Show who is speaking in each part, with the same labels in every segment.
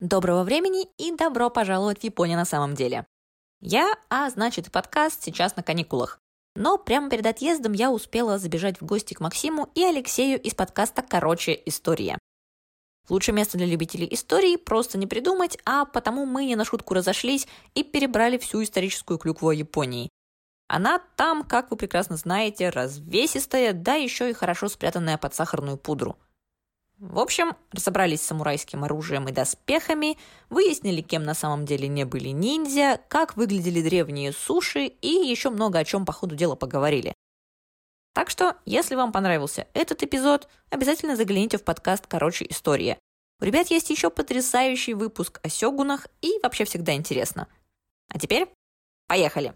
Speaker 1: Доброго времени и добро пожаловать в Японию на самом деле. Я, а значит подкаст, сейчас на каникулах. Но прямо перед отъездом я успела забежать в гости к Максиму и Алексею из подкаста «Короче, история». Лучшее место для любителей истории просто не придумать, а потому мы не на шутку разошлись и перебрали всю историческую клюкву Японии. Она там, как вы прекрасно знаете, развесистая, да еще и хорошо спрятанная под сахарную пудру – в общем, разобрались с самурайским оружием и доспехами, выяснили, кем на самом деле не были ниндзя, как выглядели древние суши и еще много о чем по ходу дела поговорили. Так что, если вам понравился этот эпизод, обязательно загляните в подкаст «Короче, история». У ребят есть еще потрясающий выпуск о сёгунах и вообще всегда интересно. А теперь поехали!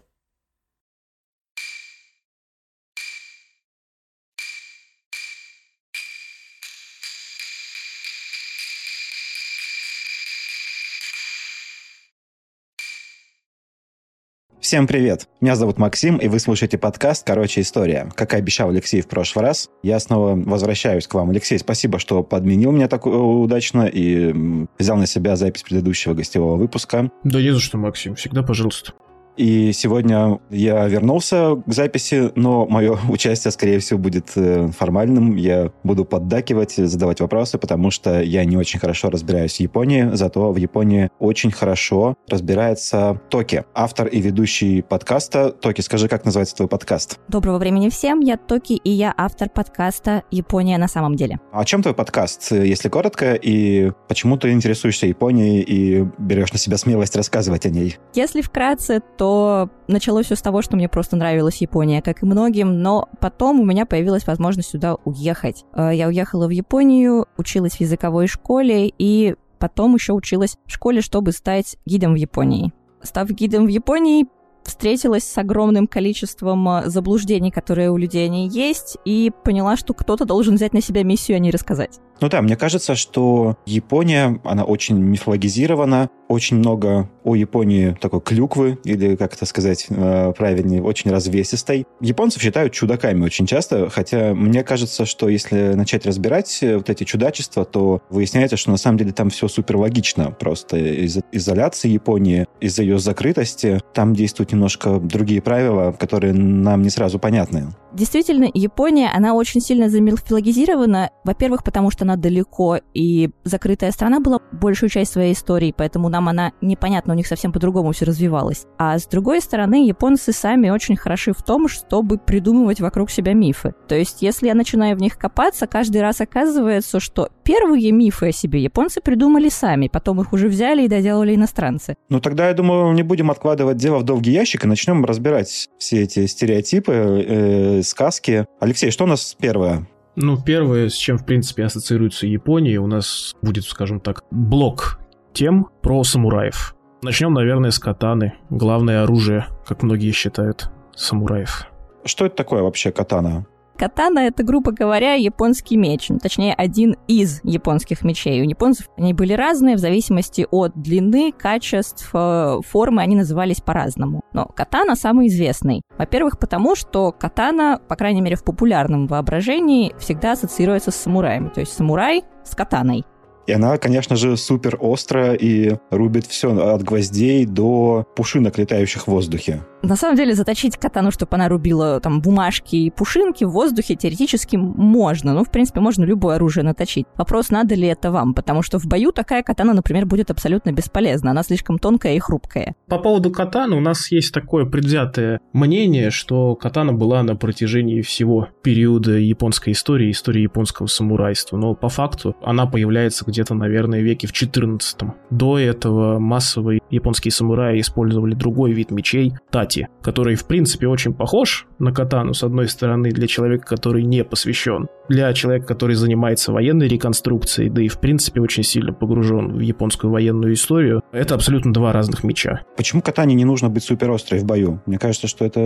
Speaker 2: Всем привет! Меня зовут Максим, и вы слушаете подкаст «Короче, история». Как и обещал Алексей в прошлый раз, я снова возвращаюсь к вам. Алексей, спасибо, что подменил меня так удачно и взял на себя запись предыдущего гостевого выпуска.
Speaker 3: Да не за что, Максим. Всегда пожалуйста.
Speaker 2: И сегодня я вернулся к записи, но мое участие, скорее всего, будет э, формальным. Я буду поддакивать, задавать вопросы, потому что я не очень хорошо разбираюсь в Японии, зато в Японии очень хорошо разбирается Токи, автор и ведущий подкаста. Токи, скажи, как называется твой подкаст?
Speaker 4: Доброго времени всем, я Токи, и я автор подкаста «Япония на самом деле».
Speaker 2: О чем твой подкаст, если коротко, и почему ты интересуешься Японией и берешь на себя смелость рассказывать о ней?
Speaker 4: Если вкратце, то началось все с того, что мне просто нравилась Япония, как и многим, но потом у меня появилась возможность сюда уехать. Э, я уехала в Японию, училась в языковой школе и потом еще училась в школе, чтобы стать гидом в Японии. Став гидом в Японии, встретилась с огромным количеством э, заблуждений, которые у людей они есть, и поняла, что кто-то должен взять на себя миссию, а не рассказать.
Speaker 2: Ну да, мне кажется, что Япония, она очень мифологизирована, очень много о Японии такой клюквы, или, как это сказать э, правильнее, очень развесистой. Японцев считают чудаками очень часто, хотя мне кажется, что если начать разбирать э, вот эти чудачества, то выясняется, что на самом деле там все супер логично. Просто из-за изоляции Японии, из-за ее закрытости, там действуют немножко другие правила, которые нам не сразу понятны.
Speaker 4: Действительно, Япония, она очень сильно замифологизирована. Во-первых, потому что она далеко, и закрытая страна была большую часть своей истории, поэтому нам она непонятна, у них совсем по-другому все развивалось. А с другой стороны, японцы сами очень хороши в том, чтобы придумывать вокруг себя мифы. То есть, если я начинаю в них копаться, каждый раз оказывается, что первые мифы о себе японцы придумали сами, потом их уже взяли и доделали иностранцы.
Speaker 2: Ну, тогда, я думаю, не будем откладывать дело в долгий ящик и начнем разбирать все эти стереотипы, э, сказки. Алексей, что у нас первое?
Speaker 3: Ну, первое, с чем, в принципе, ассоциируется Япония, у нас будет, скажем так, блок тем про самураев. Начнем, наверное, с катаны. Главное оружие, как многие считают, самураев.
Speaker 2: Что это такое вообще катана?
Speaker 4: Катана — это, грубо говоря, японский меч. Ну, точнее, один из японских мечей. У японцев они были разные в зависимости от длины, качеств, э, формы. Они назывались по-разному. Но катана самый известный. Во-первых, потому что катана, по крайней мере, в популярном воображении, всегда ассоциируется с самураями. То есть самурай с катаной.
Speaker 2: И она, конечно же, супер острая и рубит все от гвоздей до пушинок, летающих в воздухе.
Speaker 4: На самом деле заточить катану, чтобы она рубила там бумажки и пушинки в воздухе теоретически можно. Ну, в принципе, можно любое оружие наточить. Вопрос, надо ли это вам, потому что в бою такая катана, например, будет абсолютно бесполезна. Она слишком тонкая и хрупкая.
Speaker 3: По поводу катаны у нас есть такое предвзятое мнение, что катана была на протяжении всего периода японской истории, истории японского самурайства. Но по факту она появляется где-то, наверное, веке в 14 -м. До этого массовые японские самураи использовали другой вид мечей – тати, который, в принципе, очень похож на катану, с одной стороны, для человека, который не посвящен, для человека, который занимается военной реконструкцией, да и, в принципе, очень сильно погружен в японскую военную историю. Это абсолютно два разных меча.
Speaker 2: Почему катане не нужно быть суперострой в бою? Мне кажется, что это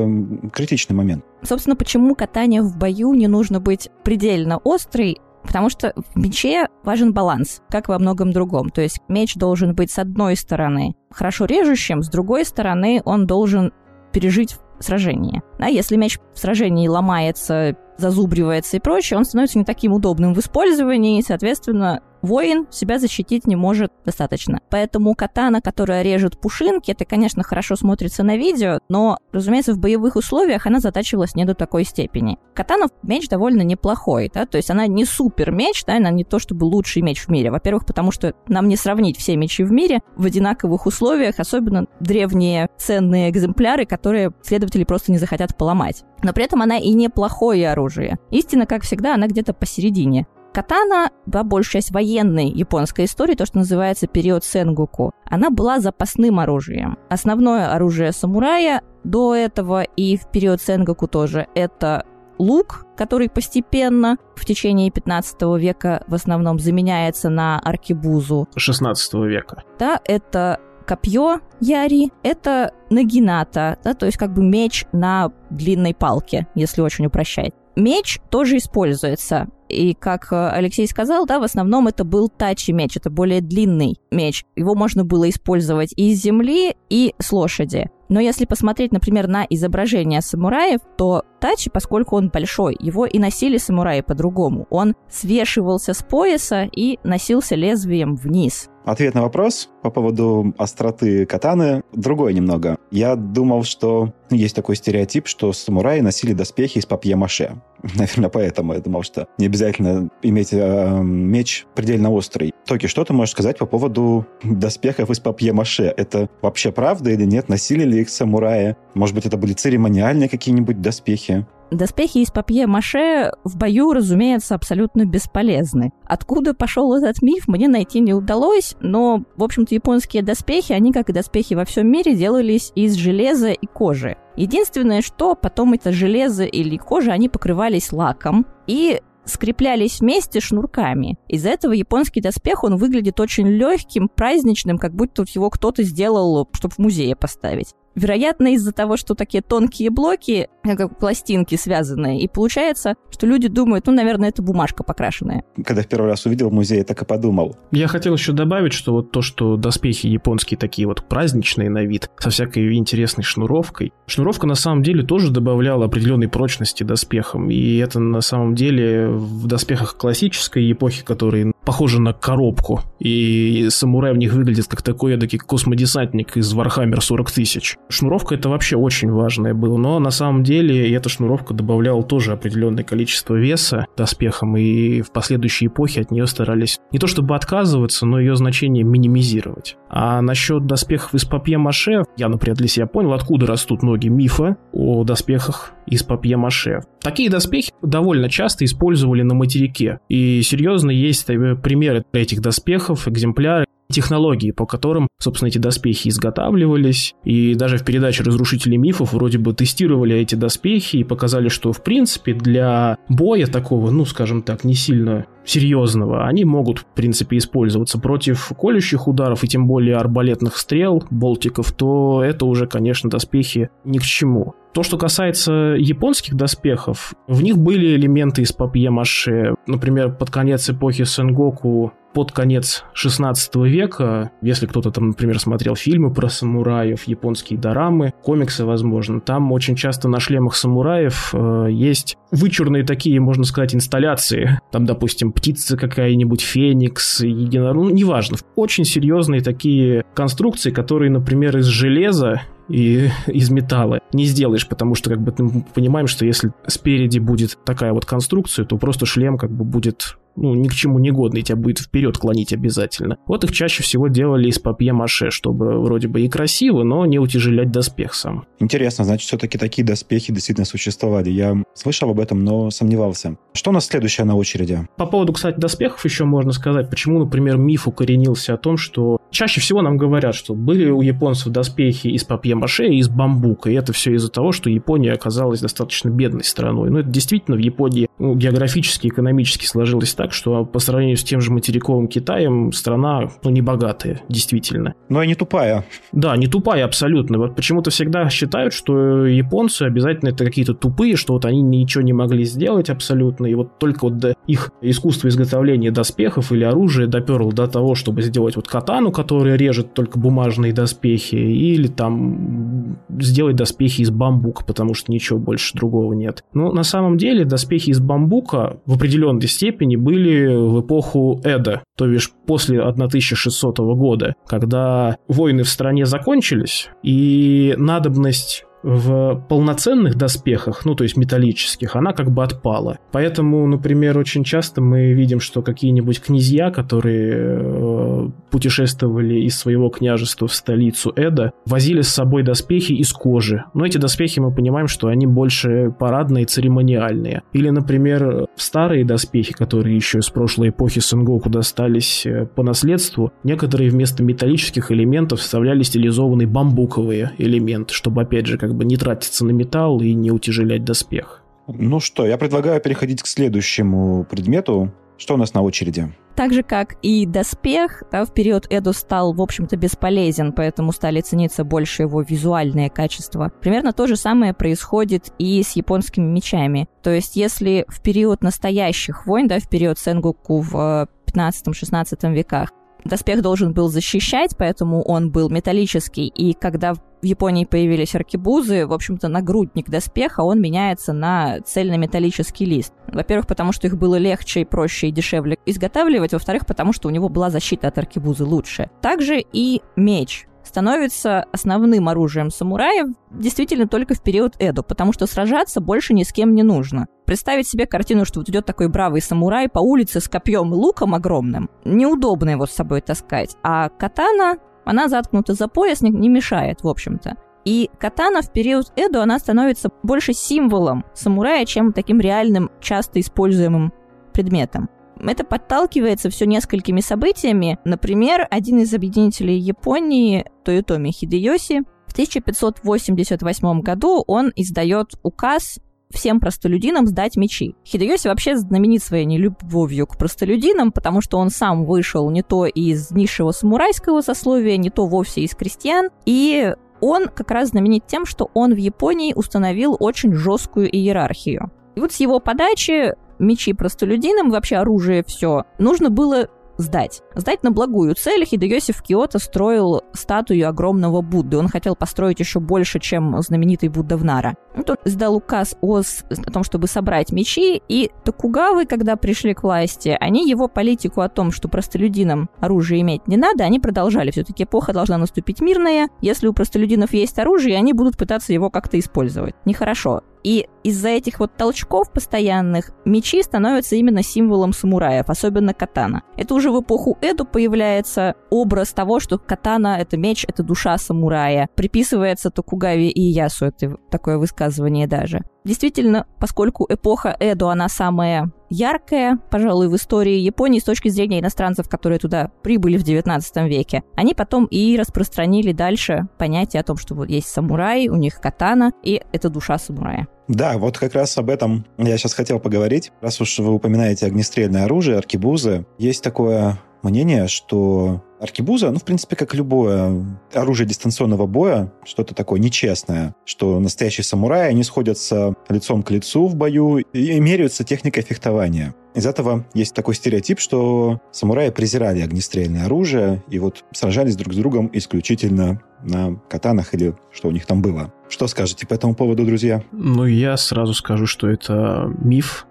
Speaker 2: критичный момент.
Speaker 4: Собственно, почему катание в бою не нужно быть предельно острой, Потому что в мече важен баланс, как во многом другом. То есть меч должен быть с одной стороны хорошо режущим, с другой стороны он должен пережить сражение. А если меч в сражении ломается, зазубривается и прочее, он становится не таким удобным в использовании, и, соответственно, воин себя защитить не может достаточно. Поэтому катана, которая режет пушинки, это, конечно, хорошо смотрится на видео, но, разумеется, в боевых условиях она затачивалась не до такой степени. Катана меч довольно неплохой, да, то есть она не супер меч, да, она не то чтобы лучший меч в мире. Во-первых, потому что нам не сравнить все мечи в мире в одинаковых условиях, особенно древние ценные экземпляры, которые следователи просто не захотят поломать. Но при этом она и неплохое оружие. Истина, как всегда, она где-то посередине. Катана, да, большая часть военной японской истории, то, что называется период Сенгуку, она была запасным оружием. Основное оружие самурая до этого и в период Сенгуку тоже это лук, который постепенно в течение 15 века в основном заменяется на аркебузу.
Speaker 3: 16 века.
Speaker 4: Да, это копье яри, это нагината, да, то есть как бы меч на длинной палке, если очень упрощать. Меч тоже используется. И, как э, Алексей сказал, да, в основном это был тачи меч, это более длинный меч. Его можно было использовать и с земли, и с лошади. Но если посмотреть, например, на изображение самураев, то Тачи, поскольку он большой, его и носили самураи по-другому. Он свешивался с пояса и носился лезвием вниз.
Speaker 2: Ответ на вопрос по поводу остроты катаны другой немного. Я думал, что есть такой стереотип, что самураи носили доспехи из папье-маше. Наверное, поэтому я думал, что не обязательно иметь э, меч предельно острый. Токи, что ты можешь сказать по поводу доспехов из папье-маше? Это вообще правда или нет? Носили ли их самураи? Может быть, это были церемониальные какие-нибудь доспехи?
Speaker 4: Доспехи из папье-маше в бою, разумеется, абсолютно бесполезны. Откуда пошел этот миф, мне найти не удалось, но, в общем-то, японские доспехи, они, как и доспехи во всем мире, делались из железа и кожи. Единственное, что потом это железо или кожа, они покрывались лаком, и скреплялись вместе шнурками. Из-за этого японский доспех, он выглядит очень легким, праздничным, как будто его кто-то сделал, чтобы в музее поставить. Вероятно, из-за того, что такие тонкие блоки, как пластинки связанные, и получается, что люди думают, ну, наверное, это бумажка покрашенная.
Speaker 2: Когда в первый раз увидел в музее, так и подумал.
Speaker 3: Я хотел еще добавить, что вот то, что доспехи японские такие вот праздничные на вид, со всякой интересной шнуровкой. Шнуровка на самом деле тоже добавляла определенной прочности доспехам, и это на самом деле в доспехах классической эпохи, которые похожи на коробку, и самурай в них выглядит как такой эдакий космодесантник из Warhammer 40 тысяч. Шнуровка это вообще очень важное было, но на самом деле эта шнуровка добавляла тоже определенное количество веса доспехам, и в последующей эпохе от нее старались не то чтобы отказываться, но ее значение минимизировать. А насчет доспехов из папье-маше, я, например, для себя понял, откуда растут ноги мифа о доспехах из папье-маше. Такие доспехи довольно часто использовали на материке. И серьезно, есть э, примеры этих доспехов, экземпляры, технологии, по которым, собственно, эти доспехи изготавливались. И даже в передаче «Разрушители мифов» вроде бы тестировали эти доспехи и показали, что, в принципе, для боя такого, ну, скажем так, не сильно серьезного, они могут, в принципе, использоваться против колющих ударов и тем более арбалетных стрел, болтиков, то это уже, конечно, доспехи ни к чему. То, что касается японских доспехов, в них были элементы из папье-маше. Например, под конец эпохи Сенгоку под конец 16 века, если кто-то там, например, смотрел фильмы про самураев, японские дорамы, комиксы, возможно, там очень часто на шлемах самураев э, есть вычурные такие, можно сказать, инсталляции. Там, допустим, птица какая-нибудь, феникс, единорог, ну, неважно. Очень серьезные такие конструкции, которые, например, из железа и из металла не сделаешь, потому что как бы мы понимаем, что если спереди будет такая вот конструкция, то просто шлем как бы будет ну, ни к чему не годный, тебя будет вперед клонить обязательно. Вот их чаще всего делали из папье-маше, чтобы вроде бы и красиво, но не утяжелять доспех сам.
Speaker 2: Интересно, значит, все-таки такие доспехи действительно существовали. Я слышал об этом, но сомневался. Что у нас следующее на очереди?
Speaker 3: По поводу, кстати, доспехов еще можно сказать, почему, например, миф укоренился о том, что чаще всего нам говорят, что были у японцев доспехи из папье-маше и из бамбука, и это все из-за того, что Япония оказалась достаточно бедной страной. Но это действительно в Японии ну, географически, экономически сложилось так, так, что по сравнению с тем же материковым Китаем страна, ну, не богатая, действительно.
Speaker 2: Но и не тупая.
Speaker 3: Да, не тупая абсолютно. Вот почему-то всегда считают, что японцы обязательно это какие-то тупые, что вот они ничего не могли сделать абсолютно, и вот только вот до их искусства изготовления доспехов или оружия доперло до того, чтобы сделать вот катану, который режет только бумажные доспехи, или там сделать доспехи из бамбука, потому что ничего больше другого нет. Но на самом деле доспехи из бамбука в определенной степени были в эпоху Эда, то бишь после 1600 года, когда войны в стране закончились, и надобность в полноценных доспехах, ну то есть металлических, она как бы отпала. Поэтому, например, очень часто мы видим, что какие-нибудь князья, которые э, путешествовали из своего княжества в столицу Эда, возили с собой доспехи из кожи. Но эти доспехи мы понимаем, что они больше парадные, церемониальные. Или, например, старые доспехи, которые еще с прошлой эпохи Сенгоку достались э, по наследству, некоторые вместо металлических элементов вставляли стилизованные бамбуковые элементы, чтобы, опять же, как бы не тратиться на металл и не утяжелять доспех.
Speaker 2: Ну что, я предлагаю переходить к следующему предмету. Что у нас на очереди?
Speaker 4: Так же, как и доспех, да, в период Эду стал, в общем-то, бесполезен, поэтому стали цениться больше его визуальные качества. Примерно то же самое происходит и с японскими мечами. То есть, если в период настоящих войн, да, в период Сенгоку в 15-16 веках, доспех должен был защищать, поэтому он был металлический, и когда в Японии появились аркебузы, в общем-то, нагрудник доспеха, он меняется на цельнометаллический лист. Во-первых, потому что их было легче и проще и дешевле изготавливать, во-вторых, потому что у него была защита от аркебузы лучше. Также и меч становится основным оружием самураев действительно только в период Эду, потому что сражаться больше ни с кем не нужно. Представить себе картину, что вот идет такой бравый самурай по улице с копьем и луком огромным, неудобно его с собой таскать. А катана она заткнута за пояс, не, мешает, в общем-то. И катана в период Эду, она становится больше символом самурая, чем таким реальным, часто используемым предметом. Это подталкивается все несколькими событиями. Например, один из объединителей Японии, Тойотоми Хидеоси, в 1588 году он издает указ всем простолюдинам сдать мечи. Хидеоси вообще знаменит своей нелюбовью к простолюдинам, потому что он сам вышел не то из низшего самурайского сословия, не то вовсе из крестьян, и он как раз знаменит тем, что он в Японии установил очень жесткую иерархию. И вот с его подачи мечи простолюдинам, вообще оружие все, нужно было сдать. Сдать на благую цель Хидеоси в Киото строил статую огромного Будды. Он хотел построить еще больше, чем знаменитый Будда в Нара. Он сдал указ о, о том, чтобы собрать мечи, и Токугавы, когда пришли к власти, они его политику о том, что простолюдинам оружие иметь не надо, они продолжали. Все-таки эпоха должна наступить мирная. Если у простолюдинов есть оружие, они будут пытаться его как-то использовать. Нехорошо. И из-за этих вот толчков постоянных мечи становятся именно символом самураев, особенно катана. Это уже в эпоху Эду появляется образ того, что катана — это меч, это душа самурая. Приписывается Токугаве и Ясу, это такое высказывание даже. Действительно, поскольку эпоха Эду, она самая яркая, пожалуй, в истории Японии с точки зрения иностранцев, которые туда прибыли в 19 веке, они потом и распространили дальше понятие о том, что вот есть самурай, у них катана, и это душа самурая.
Speaker 2: Да, вот как раз об этом я сейчас хотел поговорить. Раз уж вы упоминаете огнестрельное оружие, аркебузы, есть такое мнение, что аркебуза, ну, в принципе, как любое оружие дистанционного боя, что-то такое нечестное, что настоящие самураи, они сходятся лицом к лицу в бою и меряются техникой фехтования. Из этого есть такой стереотип, что самураи презирали огнестрельное оружие и вот сражались друг с другом исключительно на катанах или что у них там было. Что скажете по этому поводу, друзья?
Speaker 3: Ну, я сразу скажу, что это миф.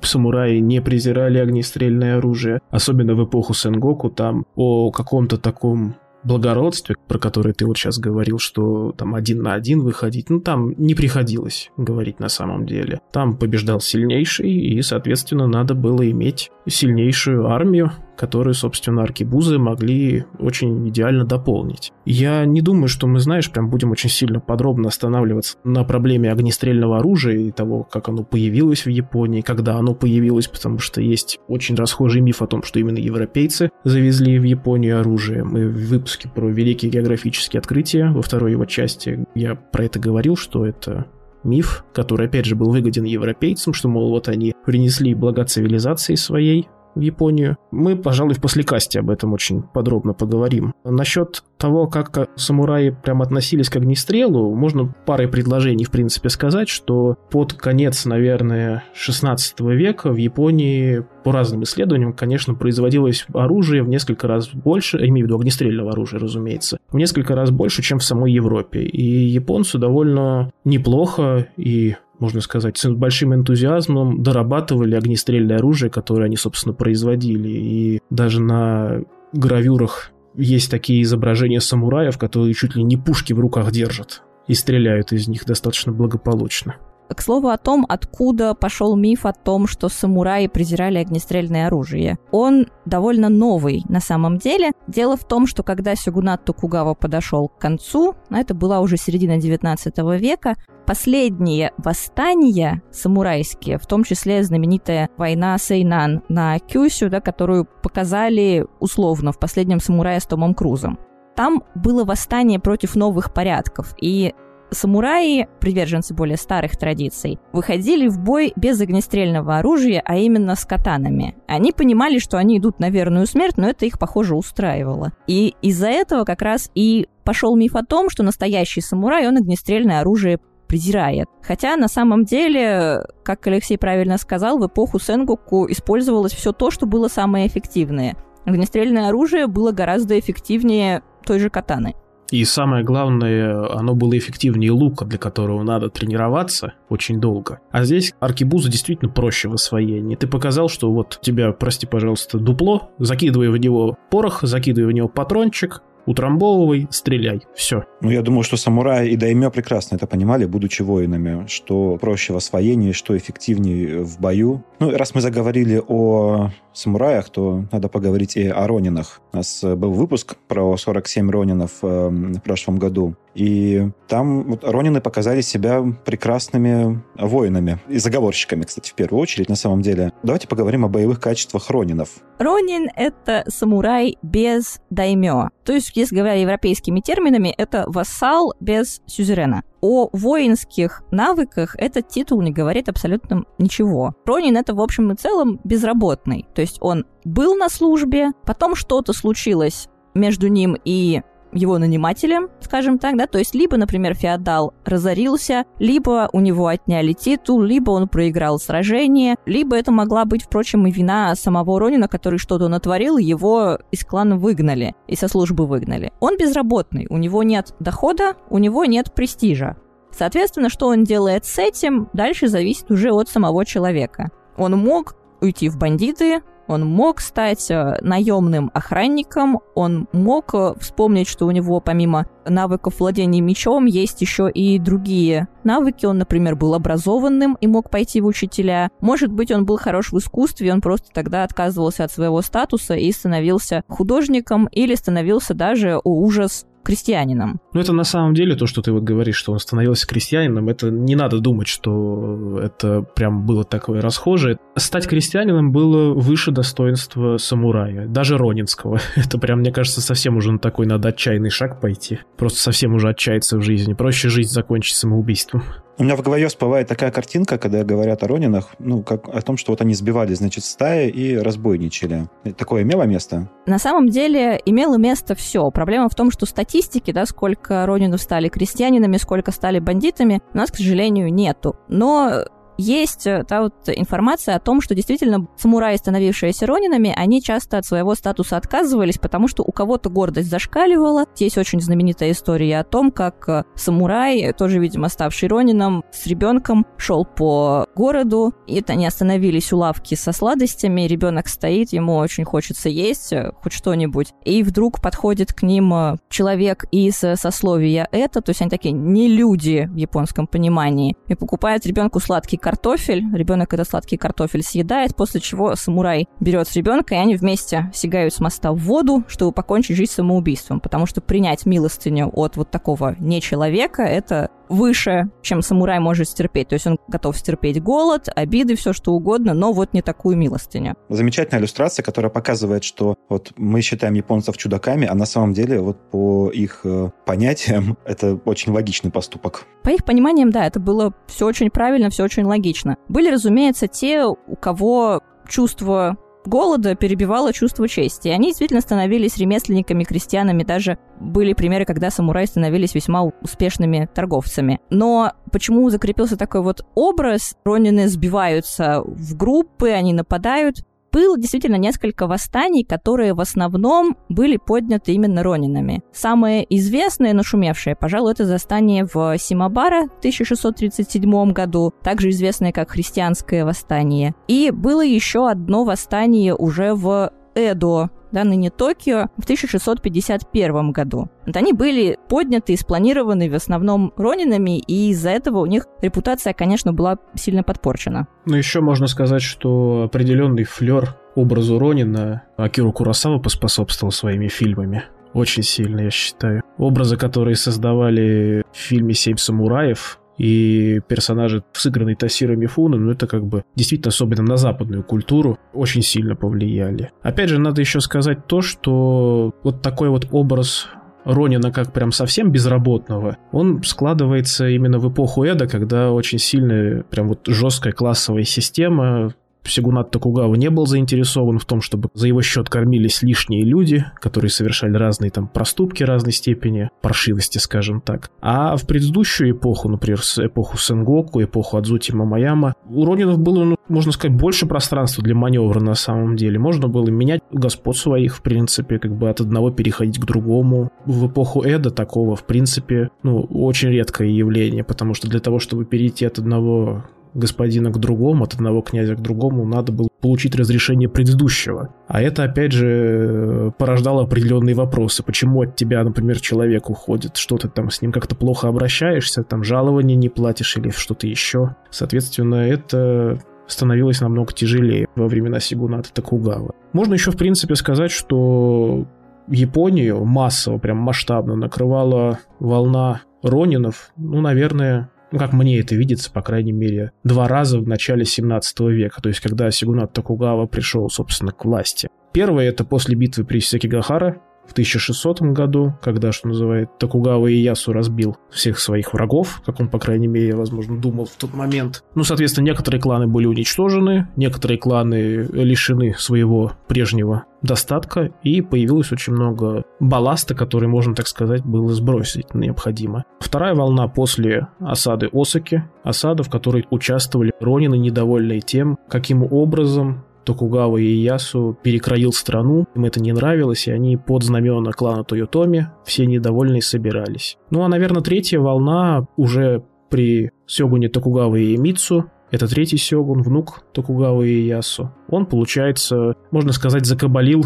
Speaker 3: Самураи не презирали огнестрельное оружие. Особенно в эпоху Сенгоку там о каком-то таком благородстве, про которое ты вот сейчас говорил, что там один на один выходить, ну там не приходилось говорить на самом деле. Там побеждал сильнейший, и, соответственно, надо было иметь сильнейшую армию, которую, собственно, аркибузы могли очень идеально дополнить. Я не думаю, что мы, знаешь, прям будем очень сильно подробно останавливаться на проблеме огнестрельного оружия и того, как оно появилось в Японии, когда оно появилось, потому что есть очень расхожий миф о том, что именно европейцы завезли в Японию оружие. Мы в выпуске про великие географические открытия во второй его части я про это говорил, что это миф, который, опять же, был выгоден европейцам, что, мол, вот они принесли блага цивилизации своей, в Японию. Мы, пожалуй, в послекасте об этом очень подробно поговорим. Насчет того, как самураи прям относились к огнестрелу, можно парой предложений, в принципе, сказать, что под конец, наверное, 16 века в Японии по разным исследованиям, конечно, производилось оружие в несколько раз больше, я имею в виду огнестрельного оружия, разумеется, в несколько раз больше, чем в самой Европе. И японцы довольно неплохо и можно сказать, с большим энтузиазмом дорабатывали огнестрельное оружие, которое они, собственно, производили. И даже на гравюрах есть такие изображения самураев, которые чуть ли не пушки в руках держат и стреляют из них достаточно благополучно.
Speaker 4: К слову о том, откуда пошел миф о том, что самураи презирали огнестрельное оружие. Он довольно новый на самом деле. Дело в том, что когда Сюгунат Токугава подошел к концу, а это была уже середина 19 века, последние восстания самурайские, в том числе знаменитая война Сейнан на Кюсю, да, которую показали условно в последнем самурае с Томом Крузом. Там было восстание против новых порядков, и самураи, приверженцы более старых традиций, выходили в бой без огнестрельного оружия, а именно с катанами. Они понимали, что они идут на верную смерть, но это их, похоже, устраивало. И из-за этого как раз и пошел миф о том, что настоящий самурай, он огнестрельное оружие презирает. Хотя на самом деле, как Алексей правильно сказал, в эпоху Сенгоку использовалось все то, что было самое эффективное. Огнестрельное оружие было гораздо эффективнее той же катаны.
Speaker 3: И самое главное, оно было эффективнее лука, для которого надо тренироваться очень долго. А здесь аркибуза действительно проще в освоении. Ты показал, что вот у тебя, прости, пожалуйста, дупло, закидывай в него порох, закидывай в него патрончик, утрамбовывай, стреляй. Все.
Speaker 2: Ну, я думаю, что самураи и даймё прекрасно это понимали, будучи воинами, что проще в освоении, что эффективнее в бою. Ну, раз мы заговорили о самураях, то надо поговорить и о ронинах. У нас был выпуск про 47 ронинов э, в прошлом году. И там вот, ронины показали себя прекрасными воинами и заговорщиками, кстати, в первую очередь, на самом деле. Давайте поговорим о боевых качествах ронинов.
Speaker 4: Ронин — это самурай без даймё. То есть, если говоря европейскими терминами, это вассал без сюзерена. О воинских навыках этот титул не говорит абсолютно ничего. Ронин — это, в общем и целом, безработный. То есть он был на службе, потом что-то случилось между ним и его нанимателем, скажем так, да, то есть либо, например, феодал разорился, либо у него отняли титул, либо он проиграл сражение, либо это могла быть, впрочем, и вина самого Ронина, который что-то натворил, его из клана выгнали, и со службы выгнали. Он безработный, у него нет дохода, у него нет престижа. Соответственно, что он делает с этим, дальше зависит уже от самого человека. Он мог уйти в бандиты, он мог стать э, наемным охранником, он мог э, вспомнить, что у него помимо навыков владения мечом есть еще и другие навыки. Он, например, был образованным и мог пойти в учителя. Может быть, он был хорош в искусстве, он просто тогда отказывался от своего статуса и становился художником или становился даже, о ужас, крестьянином.
Speaker 3: Ну, это на самом деле то, что ты вот говоришь, что он становился крестьянином, это не надо думать, что это прям было такое расхожее. Стать крестьянином было выше достоинства самурая, даже ронинского. Это прям, мне кажется, совсем уже на такой надо отчаянный шаг пойти. Просто совсем уже отчаяться в жизни. Проще жизнь закончить самоубийством.
Speaker 2: У меня в голове всплывает такая картинка, когда говорят о Ронинах, ну, как о том, что вот они сбивали, значит, стаи и разбойничали. Такое имело место?
Speaker 4: На самом деле имело место все. Проблема в том, что статистики, да, сколько Ронинов стали крестьянинами, сколько стали бандитами, у нас, к сожалению, нету. Но есть э, та вот информация о том, что действительно самураи, становившиеся ронинами, они часто от своего статуса отказывались, потому что у кого-то гордость зашкаливала. Есть очень знаменитая история о том, как э, самурай, тоже, видимо, ставший ронином, с ребенком шел по городу, и это они остановились у лавки со сладостями, ребенок стоит, ему очень хочется есть э, хоть что-нибудь, и вдруг подходит к ним человек из сословия это, то есть они такие не люди в японском понимании, и покупает ребенку сладкий картофель. Ребенок этот сладкий картофель съедает, после чего самурай берет с ребенка, и они вместе сигают с моста в воду, чтобы покончить жизнь самоубийством. Потому что принять милостыню от вот такого нечеловека — это выше, чем самурай может стерпеть. То есть он готов стерпеть голод, обиды, все что угодно, но вот не такую милостыню.
Speaker 2: Замечательная иллюстрация, которая показывает, что вот мы считаем японцев чудаками, а на самом деле вот по их э, понятиям это очень логичный поступок.
Speaker 4: По их пониманиям, да, это было все очень правильно, все очень логично. Были, разумеется, те, у кого чувство голода перебивало чувство чести. Они действительно становились ремесленниками, крестьянами, даже были примеры, когда самураи становились весьма успешными торговцами. Но почему закрепился такой вот образ? Ронины сбиваются в группы, они нападают было действительно несколько восстаний, которые в основном были подняты именно ронинами. Самое известное, нашумевшее, пожалуй, это восстание в Симабара в 1637 году, также известное как христианское восстание. И было еще одно восстание уже в Эдо, да, ныне Токио, в 1651 году. Вот они были подняты и спланированы в основном ронинами, и из-за этого у них репутация, конечно, была сильно подпорчена.
Speaker 3: Ну, еще можно сказать, что определенный флер образу Ронина Акиру Курасава поспособствовал своими фильмами. Очень сильно, я считаю. Образы, которые создавали в фильме «Семь самураев», и персонажи, сыгранные Тасиро Мифуна, ну это как бы действительно, особенно на западную культуру, очень сильно повлияли. Опять же, надо еще сказать то, что вот такой вот образ Ронина как прям совсем безработного, он складывается именно в эпоху Эда, когда очень сильная, прям вот жесткая классовая система, Сигунат Токугава не был заинтересован в том, чтобы за его счет кормились лишние люди, которые совершали разные там проступки разной степени, паршивости, скажем так. А в предыдущую эпоху, например, эпоху Сенгоку, эпоху Адзути Мамаяма, у Ронинов было, ну, можно сказать, больше пространства для маневра на самом деле. Можно было менять господ своих, в принципе, как бы от одного переходить к другому. В эпоху Эда такого, в принципе, ну, очень редкое явление, потому что для того, чтобы перейти от одного господина к другому, от одного князя к другому, надо было получить разрешение предыдущего. А это, опять же, порождало определенные вопросы. Почему от тебя, например, человек уходит? Что ты там с ним как-то плохо обращаешься, там жалования не платишь или что-то еще? Соответственно, это становилось намного тяжелее во времена Сигуната Токугава. Можно еще, в принципе, сказать, что Японию массово, прям масштабно накрывала волна ронинов, ну, наверное, ну, как мне это видится, по крайней мере, два раза в начале 17 века, то есть когда Сигунат Токугава пришел, собственно, к власти. Первое — это после битвы при Секигахара, в 1600 году, когда, что называет, Токугава Иясу разбил всех своих врагов, как он, по крайней мере, возможно, думал в тот момент. Ну, соответственно, некоторые кланы были уничтожены, некоторые кланы лишены своего прежнего достатка, и появилось очень много балласта, который, можно так сказать, было сбросить необходимо. Вторая волна после осады Осаки, осада, в которой участвовали ронины, недовольные тем, каким образом Токугава и Ясу перекроил страну, им это не нравилось, и они под знамена клана Тойотоми все недовольные собирались. Ну а, наверное, третья волна уже при Сёгуне Токугава и Мицу, это третий Сёгун, внук Токугава и Ясу. Он, получается, можно сказать, закабалил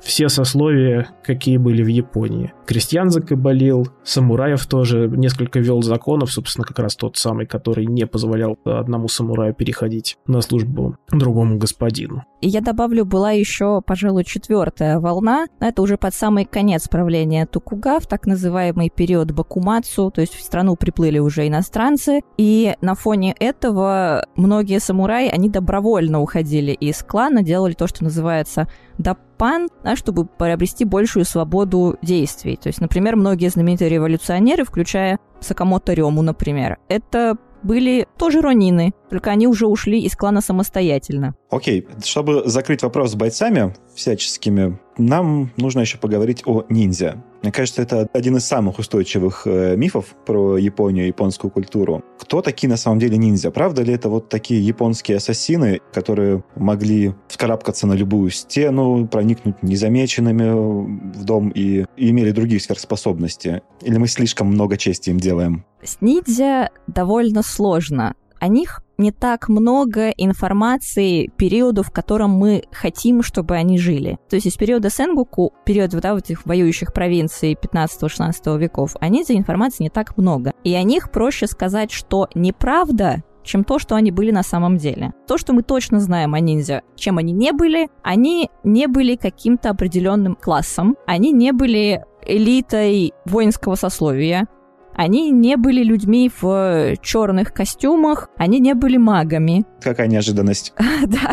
Speaker 3: все сословия, какие были в Японии. Крестьян закабалил, самураев тоже несколько вел законов, собственно, как раз тот самый, который не позволял одному самураю переходить на службу другому господину.
Speaker 4: И я добавлю, была еще, пожалуй, четвертая волна. Это уже под самый конец правления Токуга, в так называемый период Бакумацу, то есть в страну приплыли уже иностранцы. И на фоне этого многие самураи, они добровольно уходили из клана, делали то, что называется дапан, да, чтобы приобрести большую свободу действий. То есть, например, многие знаменитые революционеры, включая Сакамото Рему, например, это были тоже ронины, только они уже ушли из клана самостоятельно.
Speaker 2: Окей, чтобы закрыть вопрос с бойцами всяческими, нам нужно еще поговорить о ниндзя. Мне кажется, это один из самых устойчивых э, мифов про Японию, японскую культуру. Кто такие на самом деле ниндзя? Правда ли это вот такие японские ассасины, которые могли вскарабкаться на любую стену, проникнуть незамеченными в дом и, и имели другие сверхспособности? Или мы слишком много чести им делаем?
Speaker 4: С ниндзя довольно сложно. О них не так много информации периоду, в котором мы хотим, чтобы они жили. То есть из периода Сенгуку, период да, вот этих воюющих провинций 15-16 веков, они за информации не так много. И о них проще сказать, что неправда, чем то, что они были на самом деле. То, что мы точно знаем о ниндзя, чем они не были, они не были каким-то определенным классом, они не были элитой воинского сословия, Они не были людьми в черных костюмах, они не были магами.
Speaker 2: Какая неожиданность.
Speaker 4: Да,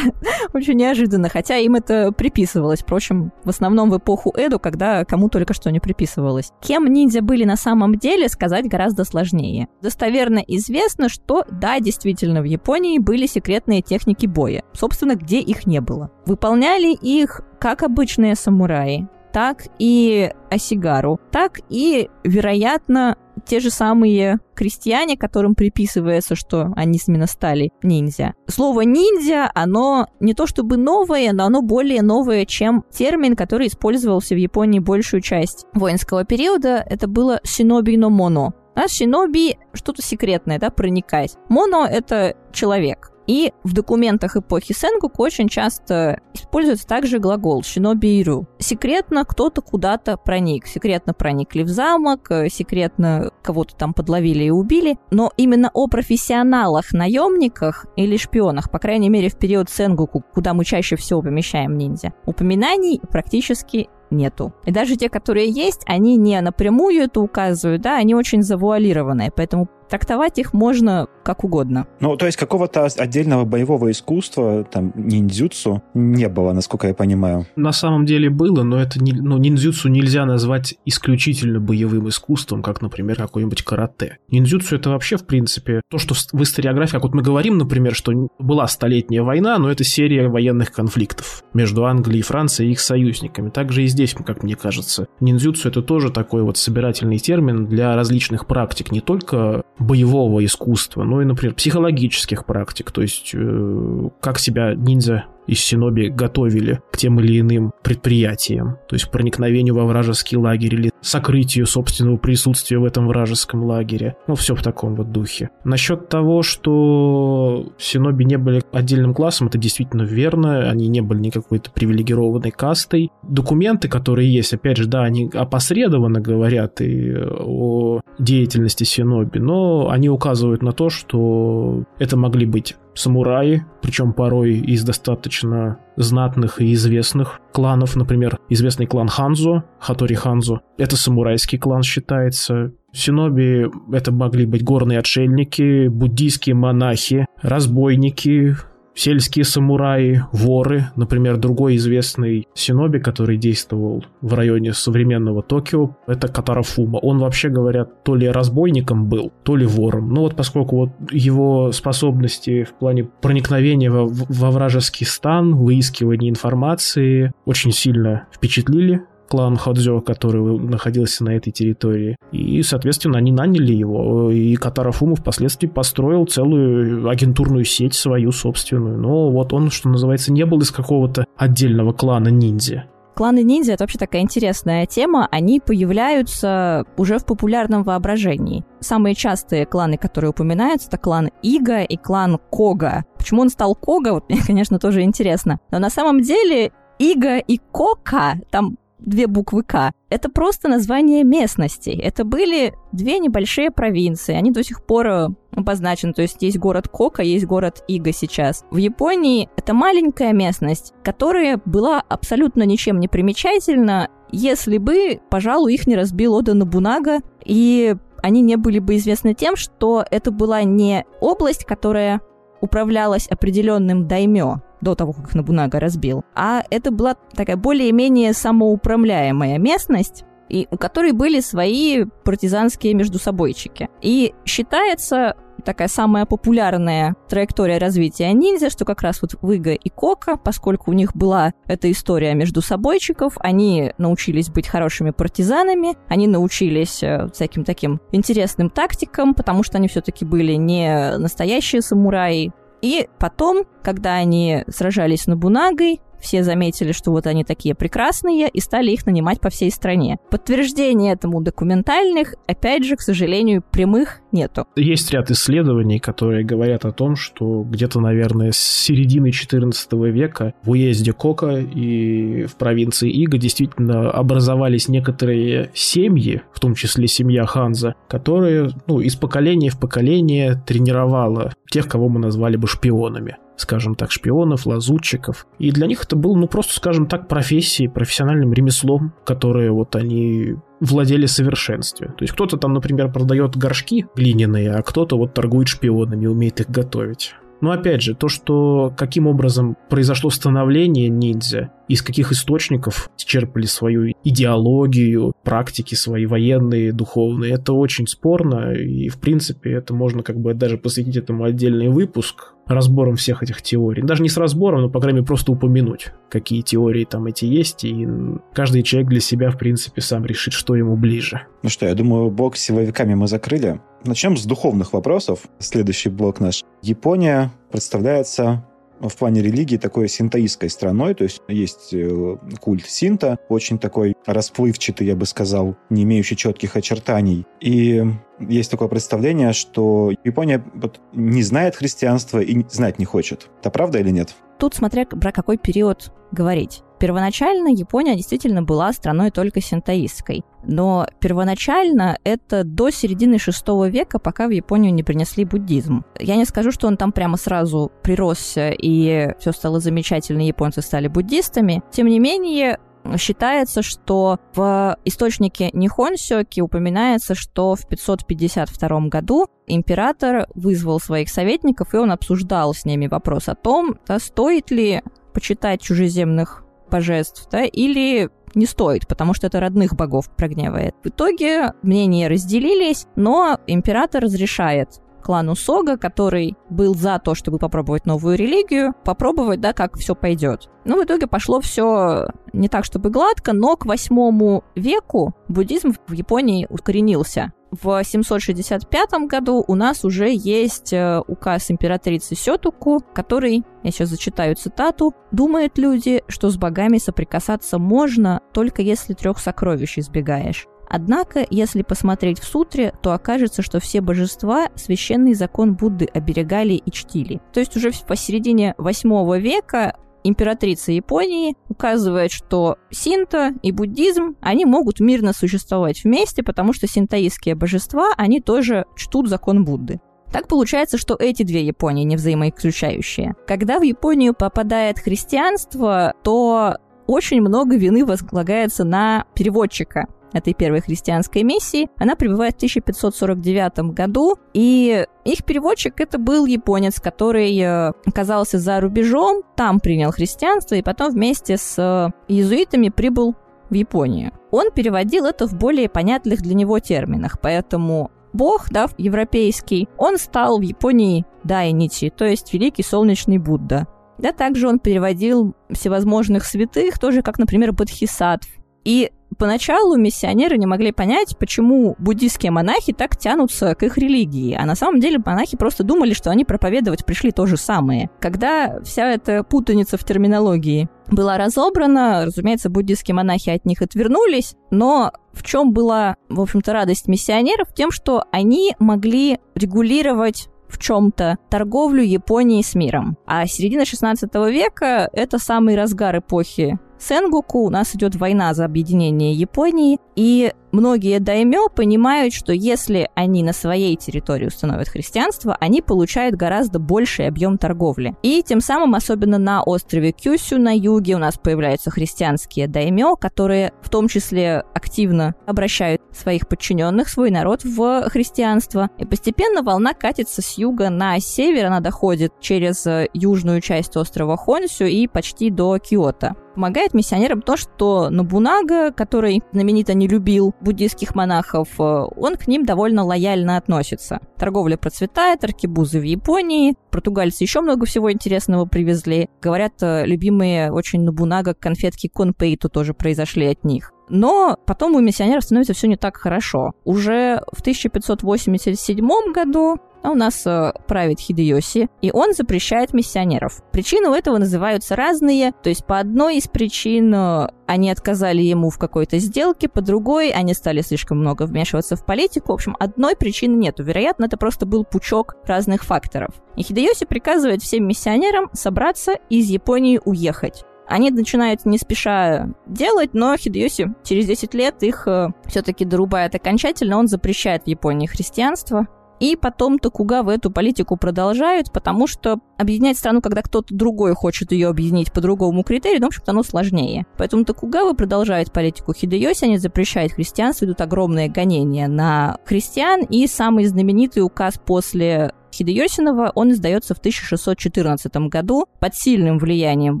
Speaker 4: очень неожиданно, хотя им это приписывалось. Впрочем, в основном в эпоху Эду, когда кому только что не приписывалось. Кем ниндзя были на самом деле, сказать гораздо сложнее. Достоверно известно, что да, действительно, в Японии были секретные техники боя. Собственно, где их не было. Выполняли их как обычные самураи, так и Осигару, так и, вероятно, те же самые крестьяне, которым приписывается, что они именно стали ниндзя. Слово ниндзя, оно не то чтобы новое, но оно более новое, чем термин, который использовался в Японии большую часть воинского периода. Это было шиноби но моно. А шиноби что-то секретное, да, проникать. Моно — это человек. И в документах эпохи Сенгуку очень часто используется также глагол «шинобиру». Секретно кто-то куда-то проник. Секретно проникли в замок, э, секретно кого-то там подловили и убили. Но именно о профессионалах-наемниках или шпионах, по крайней мере в период Сенгуку, куда мы чаще всего помещаем ниндзя, упоминаний практически нету. И даже те, которые есть, они не напрямую это указывают, да, они очень завуалированные, поэтому трактовать их можно как угодно.
Speaker 2: Ну, то есть какого-то отдельного боевого искусства, там, ниндзюцу, не было, насколько я понимаю.
Speaker 3: На самом деле было, но это не, ну, ниндзюцу нельзя назвать исключительно боевым искусством, как, например, какой-нибудь карате. Ниндзюцу это вообще, в принципе, то, что в историографии, как вот мы говорим, например, что была столетняя война, но это серия военных конфликтов между Англией и Францией и их союзниками. Также и здесь, как мне кажется. Ниндзюцу это тоже такой вот собирательный термин для различных практик, не только боевого искусства, ну и, например, психологических практик, то есть э, как себя ниндзя из Синоби готовили к тем или иным предприятиям, то есть проникновению во вражеский лагерь или сокрытию собственного присутствия в этом вражеском лагере. Ну, все в таком вот духе. Насчет того, что Синоби не были отдельным классом, это действительно верно, они не были никакой-то привилегированной кастой. Документы, которые есть, опять же, да, они опосредованно говорят и о деятельности Синоби, но они указывают на то, что это могли быть самураи, причем порой из достаточно знатных и известных кланов, например, известный клан Ханзо, Хатори Ханзо. Это самурайский клан считается. Синоби это могли быть горные отшельники, буддийские монахи, разбойники, сельские самураи, воры, например, другой известный синоби, который действовал в районе современного Токио, это Катарафума. Он, вообще говоря, то ли разбойником был, то ли вором. Но вот поскольку вот его способности в плане проникновения во, во вражеский стан, выискивания информации очень сильно впечатлили клан Ходзё, который находился на этой территории. И, соответственно, они наняли его. И Катара Фуму впоследствии построил целую агентурную сеть свою собственную. Но вот он, что называется, не был из какого-то отдельного клана ниндзя.
Speaker 4: Кланы ниндзя — это вообще такая интересная тема. Они появляются уже в популярном воображении. Самые частые кланы, которые упоминаются, это клан Ига и клан Кога. Почему он стал Кога, вот мне, конечно, тоже интересно. Но на самом деле Ига и Кока, там две буквы К. Это просто название местностей. Это были две небольшие провинции. Они до сих пор э, обозначены. То есть есть город Кока, есть город Ига сейчас. В Японии это маленькая местность, которая была абсолютно ничем не примечательна, если бы, пожалуй, их не разбил Ода Набунага, и они не были бы известны тем, что это была не область, которая управлялась определенным даймё, до того, как Набунага разбил. А это была такая более-менее самоуправляемая местность, и у которой были свои партизанские междусобойчики. И считается такая самая популярная траектория развития ниндзя, что как раз вот Выга и Кока, поскольку у них была эта история между собойчиков, они научились быть хорошими партизанами, они научились э, всяким таким интересным тактикам, потому что они все-таки были не настоящие самураи, и потом, когда они сражались с Набунагой, все заметили, что вот они такие прекрасные, и стали их нанимать по всей стране. Подтверждений этому документальных, опять же, к сожалению, прямых нету.
Speaker 3: Есть ряд исследований, которые говорят о том, что где-то, наверное, с середины 14 века в уезде Кока и в провинции Ига действительно образовались некоторые семьи, в том числе семья Ханза, которые ну, из поколения в поколение тренировала тех, кого мы назвали бы шпионами скажем так, шпионов, лазутчиков. И для них это было, ну, просто, скажем так, профессией, профессиональным ремеслом, которое вот они владели совершенстве. То есть кто-то там, например, продает горшки глиняные, а кто-то вот торгует шпионами, умеет их готовить. Но опять же, то, что каким образом произошло становление ниндзя, из каких источников черпали свою идеологию, практики свои военные, духовные, это очень спорно, и в принципе это можно как бы даже посвятить этому отдельный выпуск, разбором всех этих теорий. Даже не с разбором, но, по крайней мере, просто упомянуть, какие теории там эти есть, и каждый человек для себя, в принципе, сам решит, что ему ближе.
Speaker 2: Ну что, я думаю, блок с силовиками мы закрыли. Начнем с духовных вопросов. Следующий блок наш. Япония представляется в плане религии такой синтоистской страной, то есть есть э, культ синта, очень такой расплывчатый, я бы сказал, не имеющий четких очертаний. И есть такое представление, что Япония не знает христианства и знать не хочет. Это правда или нет?
Speaker 4: Тут смотря про какой период говорить. Первоначально Япония действительно была страной только синтоистской. Но первоначально это до середины шестого века, пока в Японию не принесли буддизм. Я не скажу, что он там прямо сразу приросся и все стало замечательно, японцы стали буддистами. Тем не менее, Считается, что в источнике Нихонсёки упоминается, что в 552 году император вызвал своих советников, и он обсуждал с ними вопрос о том, да, стоит ли почитать чужеземных божеств, да, или не стоит, потому что это родных богов прогневает. В итоге мнения разделились, но император разрешает клану Сога, который был за то, чтобы попробовать новую религию, попробовать, да, как все пойдет. Ну, в итоге пошло все не так, чтобы гладко, но к восьмому веку буддизм в Японии укоренился. В 765 году у нас уже есть э, указ императрицы Сетуку, который, я сейчас зачитаю цитату, «Думают люди, что с богами соприкасаться можно, только если трех сокровищ избегаешь. Однако, если посмотреть в сутре, то окажется, что все божества священный закон Будды оберегали и чтили. То есть уже посередине 8 века императрица Японии указывает, что синто и буддизм, они могут мирно существовать вместе, потому что синтоистские божества, они тоже чтут закон Будды. Так получается, что эти две Японии не взаимоисключающие. Когда в Японию попадает христианство, то очень много вины возлагается на переводчика этой первой христианской миссии. Она прибывает в 1549 году, и их переводчик это был японец, который э, оказался за рубежом, там принял христианство, и потом вместе с э, иезуитами прибыл в Японию. Он переводил это в более понятных для него терминах, поэтому бог, да, европейский, он стал в Японии Дайничи, то есть великий солнечный Будда. Да, также он переводил всевозможных святых, тоже как, например, Бодхисаттв. И Поначалу миссионеры не могли понять, почему буддийские монахи так тянутся к их религии, а на самом деле монахи просто думали, что они проповедовать пришли то же самое. Когда вся эта путаница в терминологии была разобрана, разумеется, буддийские монахи от них отвернулись, но в чем была, в общем-то, радость миссионеров? Тем, что они могли регулировать в чем-то торговлю Японии с миром. А середина 16 века — это самый разгар эпохи Сенгуку у нас идет война за объединение Японии, и многие даймё понимают, что если они на своей территории установят христианство, они получают гораздо больший объем торговли. И тем самым, особенно на острове Кюсю на юге, у нас появляются христианские даймё, которые в том числе активно обращают своих подчиненных, свой народ в христианство. И постепенно волна катится с юга на север, она доходит через южную часть острова Хонсю и почти до Киото. Помогает миссионерам то, что Набунага, который знаменито не любил буддийских монахов, э, он к ним довольно лояльно относится. Торговля процветает, аркебузы в Японии, португальцы еще много всего интересного привезли. Говорят, э, любимые очень Набунага конфетки конпейту тоже произошли от них. Но потом у миссионеров становится все не так хорошо. Уже в 1587 году у нас э, правит Хидеоси, и он запрещает миссионеров. Причины у этого называются разные, то есть по одной из причин э, они отказали ему в какой-то сделке, по другой они стали слишком много вмешиваться в политику. В общем, одной причины нету. Вероятно, это просто был пучок разных факторов. И Хидеоси приказывает всем миссионерам собраться и из Японии уехать. Они начинают не спеша делать, но Хидеоси через 10 лет их э, все-таки дорубает окончательно. Он запрещает в Японии христианство, И потом Токугавы эту политику продолжают, потому что объединять страну, когда кто-то другой хочет ее объединить по другому критерию, ну, в общем-то, оно сложнее. Поэтому Токугавы продолжают политику Хидеоси, они запрещают христианство, идут огромные гонения на христиан, и самый знаменитый указ после Хидеосинова, он издается в 1614 году под сильным влиянием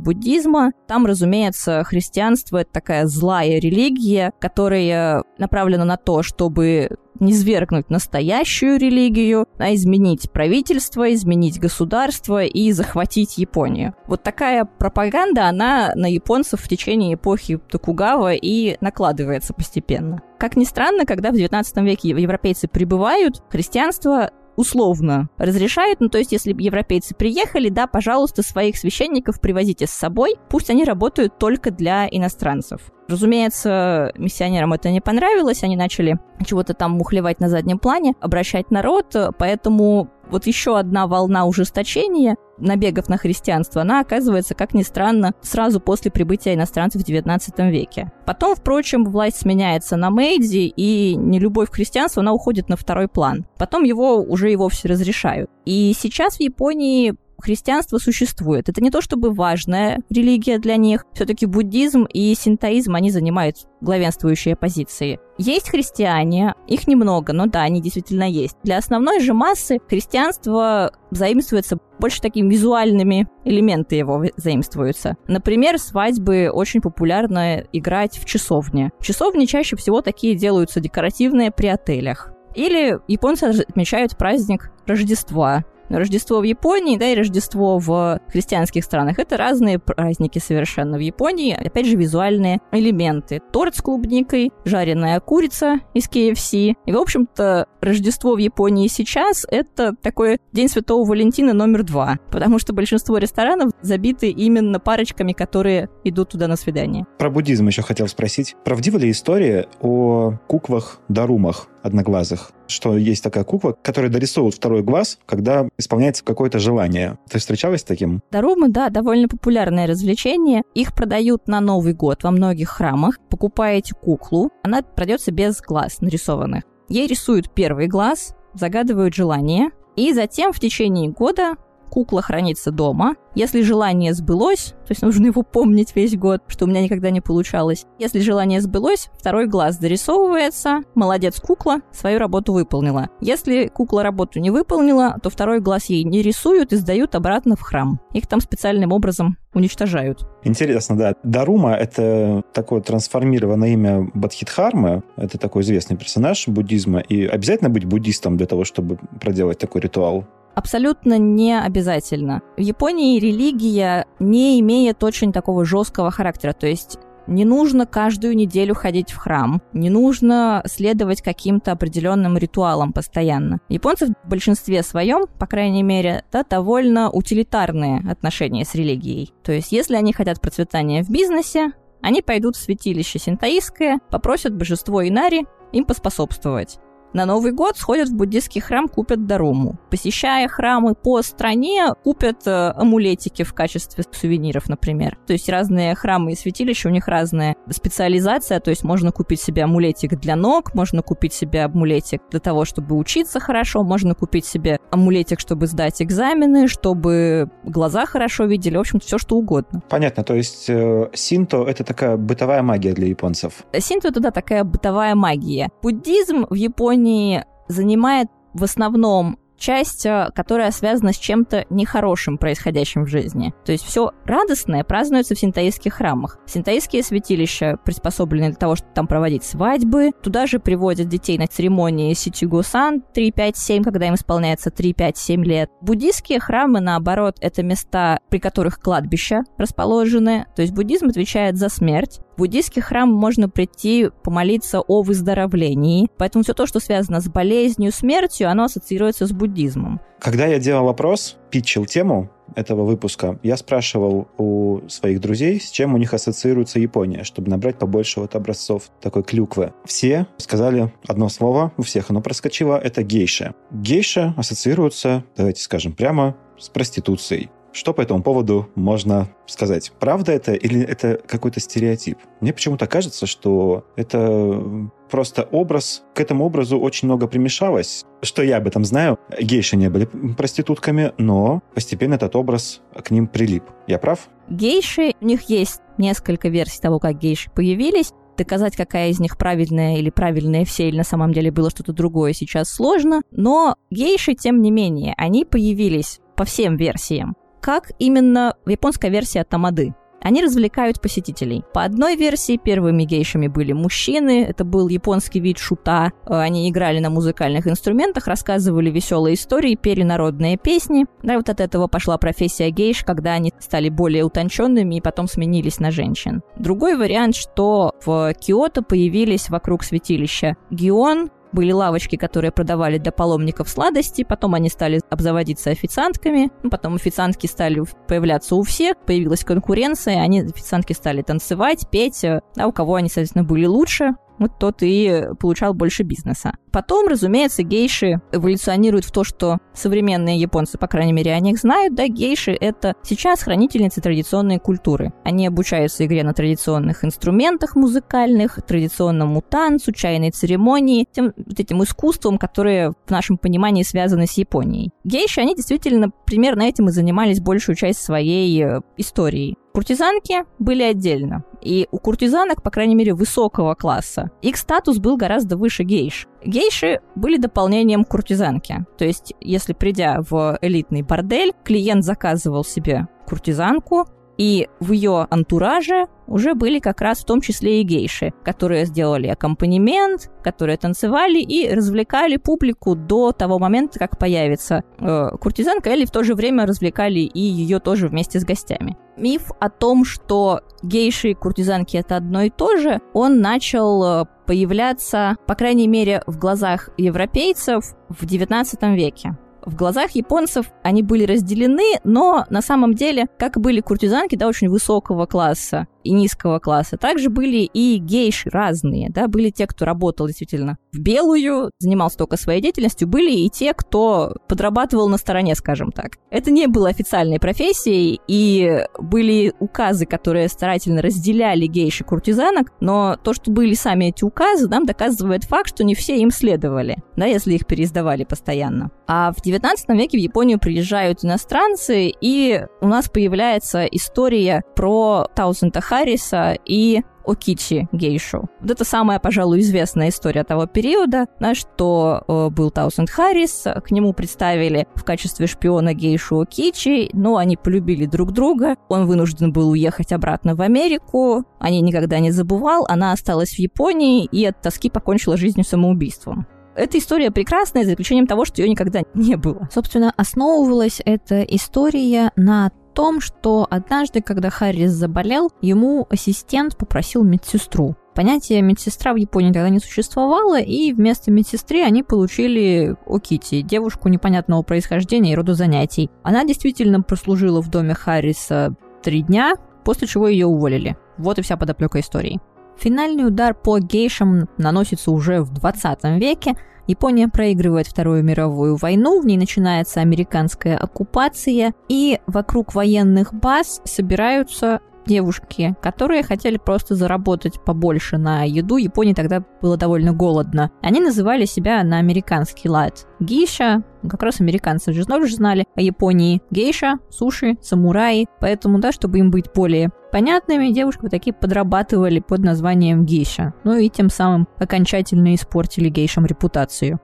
Speaker 4: буддизма. Там, разумеется, христианство — это такая злая религия, которая направлена на то, чтобы не свергнуть настоящую религию, а изменить правительство, изменить государство и захватить Японию. Вот такая пропаганда, она на японцев в течение эпохи Токугава и накладывается постепенно. Как ни странно, когда в XIX веке европейцы прибывают, христианство условно разрешают. Ну, то есть, если европейцы приехали, да, пожалуйста, своих священников привозите с собой, пусть они работают только для иностранцев. Разумеется, миссионерам это не понравилось, они начали чего-то там мухлевать на заднем плане, обращать народ, поэтому вот еще одна волна ужесточения набегов на христианство, она оказывается, как ни странно, сразу после прибытия иностранцев в XIX веке. Потом, впрочем, власть сменяется на Мэйдзи, и нелюбовь к христианству, она уходит на второй план. Потом его уже и вовсе разрешают. И сейчас в Японии христианство существует. Это не то чтобы важная религия для них. Все-таки буддизм и синтоизм, они занимают главенствующие позиции. Есть христиане, их немного, но да, они действительно есть. Для основной же массы христианство заимствуется больше такими визуальными элементы его заимствуются. Например, свадьбы очень популярно играть в часовне. Часовни чаще всего такие делаются декоративные при отелях. Или японцы отмечают праздник Рождества. Рождество в Японии, да, и Рождество в христианских странах. Это разные праздники совершенно в Японии. Опять же, визуальные элементы. Торт с клубникой, жареная курица из KFC. И, в общем-то, Рождество в Японии сейчас — это такой День Святого Валентина номер два. Потому что большинство ресторанов забиты именно парочками, которые идут туда на свидание.
Speaker 2: Про буддизм еще хотел спросить. Правдива ли история о куклах-дарумах одноглазых? Что есть такая кукла, которая дорисовывает второй глаз, когда исполняется какое-то желание. Ты встречалась с таким?
Speaker 4: Дарумы, да, довольно популярное развлечение. Их продают на Новый год во многих храмах. Покупаете куклу, она продается без глаз нарисованных. Ей рисуют первый глаз, загадывают желание, и затем в течение года кукла хранится дома. Если желание сбылось, то есть нужно его помнить весь год, что у меня никогда не получалось. Если желание сбылось, второй глаз дорисовывается, молодец кукла, свою работу выполнила. Если кукла работу не выполнила, то второй глаз ей не рисуют и сдают обратно в храм. Их там специальным образом уничтожают.
Speaker 2: Интересно, да. Дарума — это такое трансформированное имя Бадхидхармы. Это такой известный персонаж буддизма. И обязательно быть буддистом для того, чтобы проделать такой ритуал?
Speaker 4: Абсолютно не обязательно. В Японии религия не имеет очень такого жесткого характера, то есть не нужно каждую неделю ходить в храм, не нужно следовать каким-то определенным ритуалам постоянно. Японцы в большинстве своем, по крайней мере, да, довольно утилитарные отношения с религией. То есть, если они хотят процветания в бизнесе, они пойдут в святилище синтаистское, попросят божество Инари им поспособствовать на Новый год сходят в буддийский храм, купят даруму. Посещая храмы по стране, купят э, амулетики в качестве сувениров, например. То есть разные храмы и святилища, у них разная специализация, то есть можно купить себе амулетик для ног, можно купить себе амулетик для того, чтобы учиться хорошо, можно купить себе амулетик, чтобы сдать экзамены, чтобы глаза хорошо видели, в общем-то, все что угодно.
Speaker 2: Понятно, то есть э, синто — это такая бытовая магия для японцев.
Speaker 4: Синто — это, да, такая бытовая магия. Буддизм в Японии Японии занимает в основном часть, э, которая связана с чем-то нехорошим, происходящим в жизни. То есть все радостное празднуется в синтаистских храмах. Синтаистские святилища приспособлены для того, чтобы там проводить свадьбы. Туда же приводят детей на церемонии Сичигусан 3-5-7, когда им исполняется 3-5-7 лет. Буддийские храмы, наоборот, это места, при которых кладбища расположены. То есть буддизм отвечает за смерть. В буддийский храм можно прийти помолиться о выздоровлении. Поэтому все то, что связано с болезнью, смертью, оно ассоциируется с буддизмом.
Speaker 2: Когда я делал вопрос, питчил тему этого выпуска, я спрашивал у своих друзей, с чем у них ассоциируется Япония, чтобы набрать побольше вот образцов такой клюквы. Все сказали одно слово, у всех оно проскочило, это гейша. Гейша ассоциируется, давайте скажем прямо, с проституцией. Что по этому поводу можно сказать? Правда это или это какой-то стереотип? Мне почему-то кажется, что это просто образ, к этому образу очень много примешалось. Что я об этом знаю, гейши не были проститутками, но постепенно этот образ к ним прилип. Я прав?
Speaker 4: Гейши, у них есть несколько версий того, как гейши появились. Доказать, какая из них правильная или правильная все, или на самом деле было что-то другое, сейчас сложно. Но гейши, тем не менее, они появились по всем версиям. Как именно японская версия Тамады. Они развлекают посетителей. По одной версии первыми гейшами были мужчины, это был японский вид шута. Они играли на музыкальных инструментах, рассказывали веселые истории, пели народные песни. Да, вот от этого пошла профессия гейш, когда они стали более утонченными и потом сменились на женщин. Другой вариант, что в Киото появились вокруг святилища Гион, были лавочки, которые продавали для паломников сладости, потом они стали обзаводиться официантками, ну, потом официантки стали появляться у всех, появилась конкуренция, они, официантки стали танцевать, петь, а у кого они, соответственно, были лучше, вот тот и получал больше бизнеса. Потом, разумеется, гейши эволюционируют в то, что современные японцы, по крайней мере, о них знают, да, гейши — это сейчас хранительницы традиционной культуры. Они обучаются игре на традиционных инструментах музыкальных, традиционному танцу, чайной церемонии, тем вот этим искусством, которое в нашем понимании связано с Японией. Гейши, они действительно примерно этим и занимались большую часть своей э, истории. Куртизанки были отдельно. И у куртизанок, по крайней мере, высокого класса, их статус был гораздо выше гейш. Гейши были дополнением куртизанки. То есть, если придя в элитный бордель, клиент заказывал себе куртизанку, и в ее антураже уже были как раз в том числе и гейши, которые сделали аккомпанемент, которые танцевали и развлекали публику до того момента, как появится э, куртизанка, или в то же время развлекали и ее тоже вместе с гостями. Миф о том, что гейши и куртизанки это одно и то же, он начал э, появляться, по крайней мере, в глазах европейцев в XIX веке. В глазах японцев они были разделены, но на самом деле, как были куртизанки, да, очень высокого класса, и низкого класса. Также были и гейши разные, да, были те, кто работал действительно в белую, занимался только своей деятельностью, были и те, кто подрабатывал на стороне, скажем так. Это не было официальной профессией, и были указы, которые старательно разделяли гейши куртизанок, но то, что были сами эти указы, нам доказывает факт, что не все им следовали, да, если их переиздавали постоянно. А в 19 веке в Японию приезжают иностранцы, и у нас появляется история про Таузента Харриса и Окичи гейшу. Вот это самая, пожалуй, известная история того периода, да, что э, был Таусенд Харрис, к нему представили в качестве шпиона гейшу Окичи, но они полюбили друг друга, он вынужден был уехать обратно в Америку, они никогда не забывал, она осталась в Японии и от тоски покончила жизнью самоубийством. Эта история прекрасная, за исключением того, что ее никогда не было.
Speaker 1: Собственно, основывалась эта история на том, что однажды, когда Харрис заболел, ему ассистент попросил медсестру. Понятие медсестра в Японии тогда не существовало, и вместо медсестры они получили Окити, девушку непонятного происхождения и рода занятий. Она действительно прослужила в доме Харриса три дня, после чего ее уволили. Вот и вся подоплека истории. Финальный удар по гейшам наносится уже в 20 веке, Япония проигрывает Вторую мировую войну, в ней начинается американская оккупация, и вокруг военных баз собираются девушки, которые хотели просто заработать побольше на еду. Японии тогда было довольно голодно. Они называли себя на американский лад. Гейша, как раз американцы же тоже знали о Японии. Гейша, суши, самураи. Поэтому, да, чтобы им быть более понятными, девушки вот такие подрабатывали под названием гейша. Ну и тем самым окончательно испортили гейшам репутацию.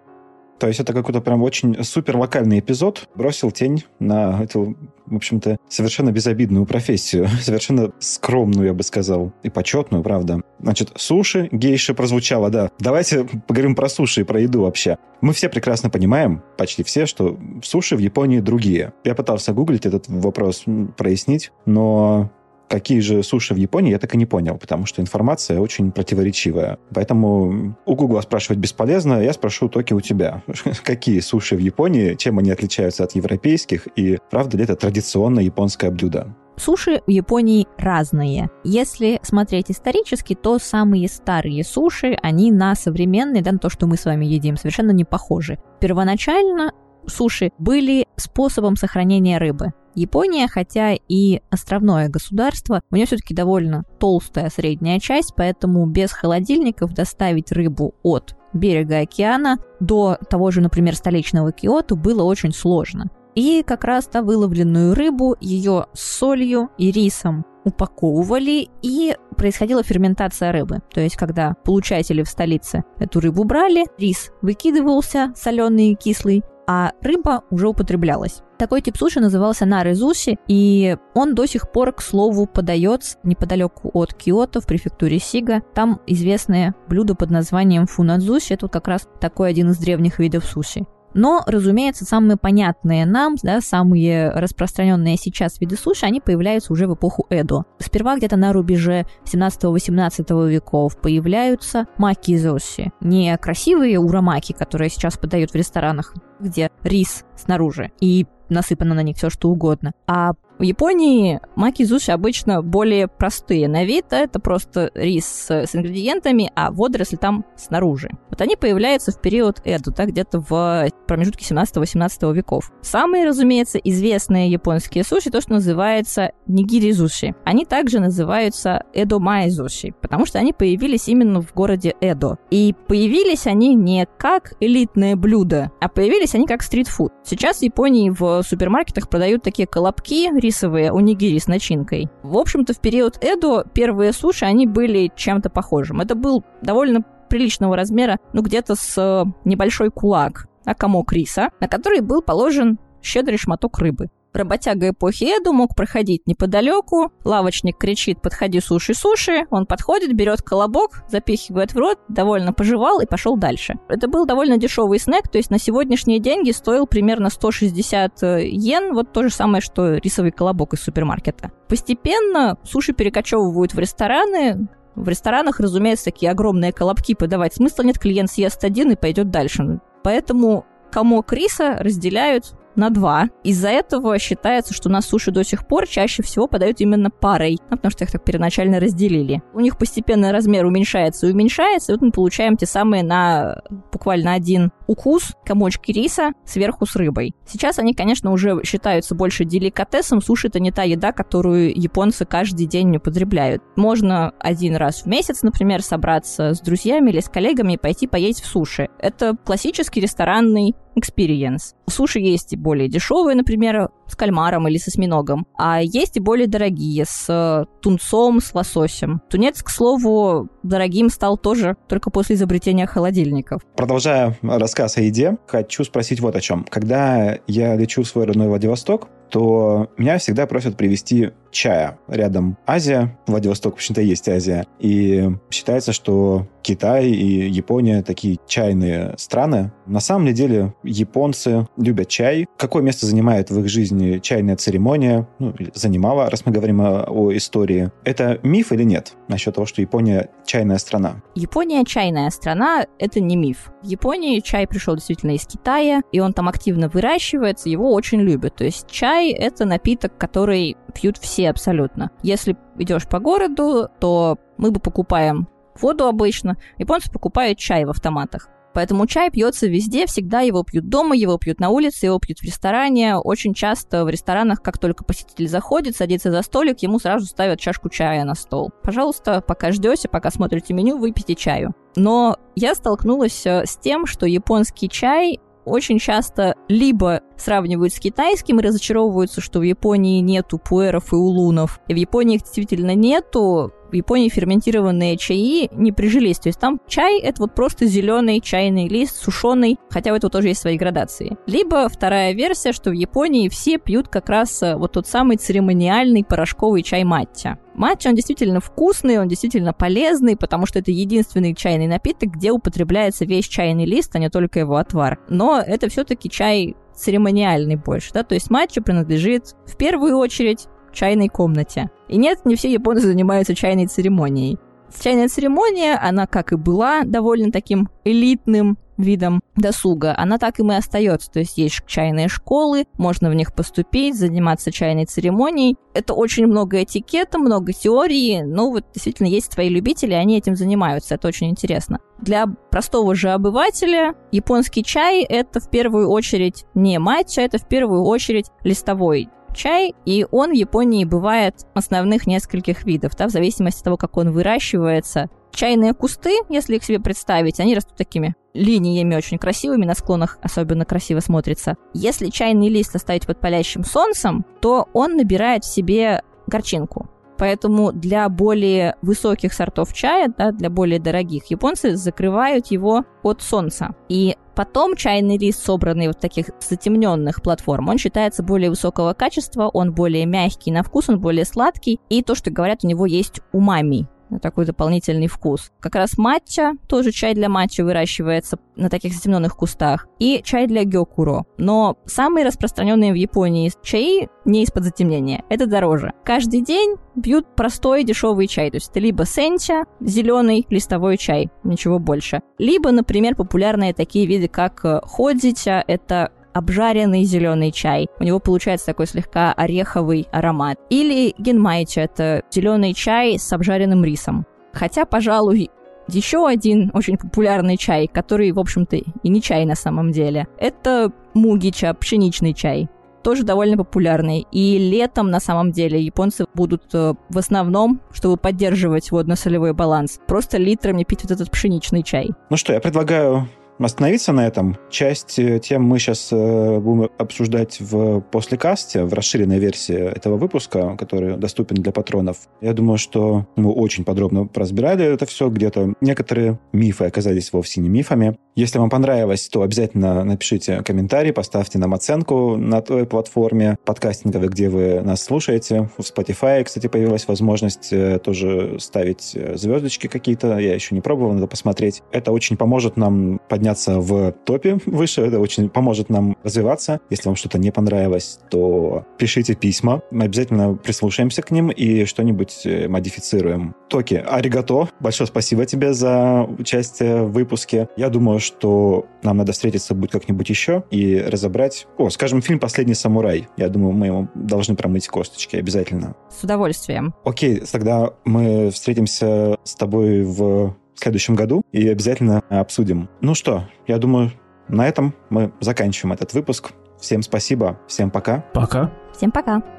Speaker 2: То есть это какой-то прям очень супер локальный эпизод бросил тень на эту, в общем-то, совершенно безобидную профессию, совершенно скромную, я бы сказал, и почетную, правда. Значит, суши, гейши прозвучало, да. Давайте поговорим про суши и про еду вообще. Мы все прекрасно понимаем, почти все, что суши в Японии другие. Я пытался гуглить этот вопрос, прояснить, но какие же суши в Японии, я так и не понял, потому что информация очень противоречивая. Поэтому у Гугла спрашивать бесполезно, я спрошу только у тебя. Какие суши в Японии, чем они отличаются от европейских, и правда ли это традиционное японское блюдо?
Speaker 1: Суши в Японии разные. Если смотреть исторически, то самые старые суши, они на современные, да, на то, что мы с вами едим, совершенно не похожи. Первоначально
Speaker 4: суши были способом сохранения рыбы. Япония, хотя и островное государство, у нее все-таки довольно толстая средняя часть, поэтому без холодильников доставить рыбу от берега океана до того же, например, столичного Киото было очень сложно. И как раз то выловленную рыбу, ее с солью и рисом упаковывали, и происходила ферментация рыбы. То есть, когда получатели в столице эту рыбу брали, рис выкидывался, соленый и кислый, а рыба уже употреблялась. Такой тип суши назывался нарезуши, и он до сих пор, к слову, подается неподалеку от Киото в префектуре Сига. Там известное блюдо под названием фунадзуши. Это как раз такой один из древних видов суши. Но, разумеется, самые понятные нам, да, самые распространенные сейчас виды суши, они появляются уже в эпоху Эдо. Сперва где-то на рубеже 17-18 веков появляются маки-зоши. Не красивые урамаки, которые сейчас подают в ресторанах, где рис снаружи и насыпано на них все что угодно, а в Японии маки-зуши обычно более простые на вид, это просто рис с, ингредиентами, а водоросли там снаружи. Вот они появляются в период Эду, да, где-то в промежутке 17-18 веков. Самые, разумеется, известные японские суши, то, что называется нигири-зуши. Они также называются эдо-май-зуши, потому что они появились именно в городе Эдо. И появились они не как элитное блюдо, а появились они как стритфуд. Сейчас в Японии в супермаркетах продают такие колобки, рисовые унигири с начинкой. В общем-то, в период Эдо первые суши, они были чем-то похожим. Это был довольно приличного размера, ну, где-то с э, небольшой кулак, а комок риса, на который был положен щедрый шматок рыбы. Работяга эпохи Эду мог проходить неподалеку, лавочник кричит «подходи, суши-суши», он подходит, берет колобок, запихивает в рот, довольно пожевал и пошел дальше. Это был довольно дешевый снэк, то есть на сегодняшние деньги стоил примерно 160 э, йен, вот то же самое, что рисовый колобок из супермаркета. Постепенно суши перекочевывают в рестораны, в ресторанах, разумеется, такие огромные колобки подавать смысла нет, клиент съест один и пойдет дальше. Поэтому комок риса разделяют на два. Из-за этого считается, что на суши до сих пор чаще всего подают именно парой, ну, потому что их так первоначально разделили. У них постепенно размер уменьшается и уменьшается, и вот мы получаем те самые на буквально один укус комочки риса сверху с рыбой. Сейчас они, конечно, уже считаются больше деликатесом. Суши это не та еда, которую японцы каждый день употребляют. Можно один раз в месяц, например, собраться с друзьями или с коллегами и пойти поесть в суши. Это классический ресторанный experience. Суши есть и более дешевые, например, с кальмаром или с осьминогом, а есть и более дорогие, с тунцом, с лососем. Тунец, к слову, дорогим стал тоже только после изобретения холодильников.
Speaker 2: Продолжая рассказ о еде, хочу спросить вот о чем. Когда я лечу в свой родной Владивосток, то меня всегда просят привезти чая. Рядом Азия, Владивосток, в общем-то, есть Азия. И считается, что Китай и Япония такие чайные страны. На самом деле японцы любят чай. Какое место занимает в их жизни чайная церемония? Ну, занимала, раз мы говорим о, о истории. Это миф или нет насчет того, что Япония чайная страна?
Speaker 4: Япония чайная страна — это не миф. В Японии чай пришел действительно из Китая, и он там активно выращивается, его очень любят. То есть чай — это напиток, который пьют все абсолютно. Если идешь по городу, то мы бы покупаем воду обычно, японцы покупают чай в автоматах. Поэтому чай пьется везде, всегда его пьют дома, его пьют на улице, его пьют в ресторане. Очень часто в ресторанах, как только посетитель заходит, садится за столик, ему сразу ставят чашку чая на стол. Пожалуйста, пока ждете, пока смотрите меню, выпейте чаю. Но я столкнулась э, с тем, что японский чай очень часто либо сравнивают с китайским и разочаровываются, что в Японии нету пуэров и улунов. И в Японии их действительно нету, в Японии ферментированные чаи не прижились. То есть там чай — это вот просто зеленый чайный лист, сушеный, хотя у этого тоже есть свои градации. Либо вторая версия, что в Японии все пьют как раз э, вот тот самый церемониальный порошковый чай маття. Матча, он действительно вкусный, он действительно полезный, потому что это единственный чайный напиток, где употребляется весь чайный лист, а не только его отвар. Но это все-таки чай церемониальный больше, да, то есть матча принадлежит в первую очередь чайной комнате. И нет, не все японцы занимаются чайной церемонией. Чайная церемония, она как и была довольно таким элитным видом досуга, она так и мы остается. То есть есть чайные школы, можно в них поступить, заниматься чайной церемонией. Это очень много этикета, много теории, но вот действительно есть свои любители, они этим занимаются, это очень интересно. Для простого же обывателя японский чай — это в первую очередь не матча, это в первую очередь листовой чай, и он в Японии бывает основных нескольких видов, да, в зависимости от того, как он выращивается. Чайные кусты, если их себе представить, они растут такими линиями очень красивыми, на склонах особенно красиво смотрится. Если чайный лист оставить под палящим солнцем, то он набирает в себе горчинку. Поэтому для более высоких сортов чая, да, для более дорогих, японцы закрывают его от солнца. И потом чайный лист, собранный вот таких затемненных платформ, он считается более высокого качества, он более мягкий на вкус, он более сладкий, и то, что говорят, у него есть умами, такой дополнительный вкус. Как раз матча, тоже чай для матча выращивается на таких затемненных кустах, и чай для гёкуро. Но самые распространенные в Японии чаи не из-под затемнения, это дороже. Каждый день пьют простой дешевый чай, то есть это либо сенча, зеленый листовой чай, ничего больше. Либо, например, популярные такие виды, как э, ходзича, это обжаренный зеленый чай. У него получается такой слегка ореховый аромат. Или генмайча — это зеленый чай с обжаренным рисом. Хотя, пожалуй, еще один очень популярный чай, который, в общем-то, и не чай на самом деле, это мугича, пшеничный чай тоже довольно популярный. И летом, на самом деле, японцы будут э, в основном, чтобы поддерживать водно-солевой баланс, просто литрами пить вот этот пшеничный чай.
Speaker 2: Ну что, я предлагаю остановиться на этом. Часть э, тем мы сейчас э, будем обсуждать в послекасте, в расширенной версии этого выпуска, который доступен для патронов. Я думаю, что мы очень подробно разбирали это все. Где-то некоторые мифы оказались вовсе не мифами. Если вам понравилось, то обязательно напишите комментарий, поставьте нам оценку на той платформе подкастинговой, где вы нас слушаете. В Spotify, кстати, появилась возможность э, тоже ставить звездочки какие-то. Я еще не пробовал, надо посмотреть. Это очень поможет нам поднять подняться в топе выше. Это очень поможет нам развиваться. Если вам что-то не понравилось, то пишите письма. Мы обязательно прислушаемся к ним и что-нибудь э, модифицируем. Токи, аригато. Большое спасибо тебе за участие в выпуске. Я думаю, что нам надо встретиться будет как-нибудь еще и разобрать... О, скажем, фильм «Последний самурай». Я думаю, мы ему должны промыть косточки обязательно.
Speaker 4: С удовольствием.
Speaker 2: Окей, тогда мы встретимся с тобой в в следующем году и обязательно обсудим. Ну что, я думаю, на этом мы заканчиваем этот выпуск. Всем спасибо, всем пока.
Speaker 3: Пока.
Speaker 4: Всем пока.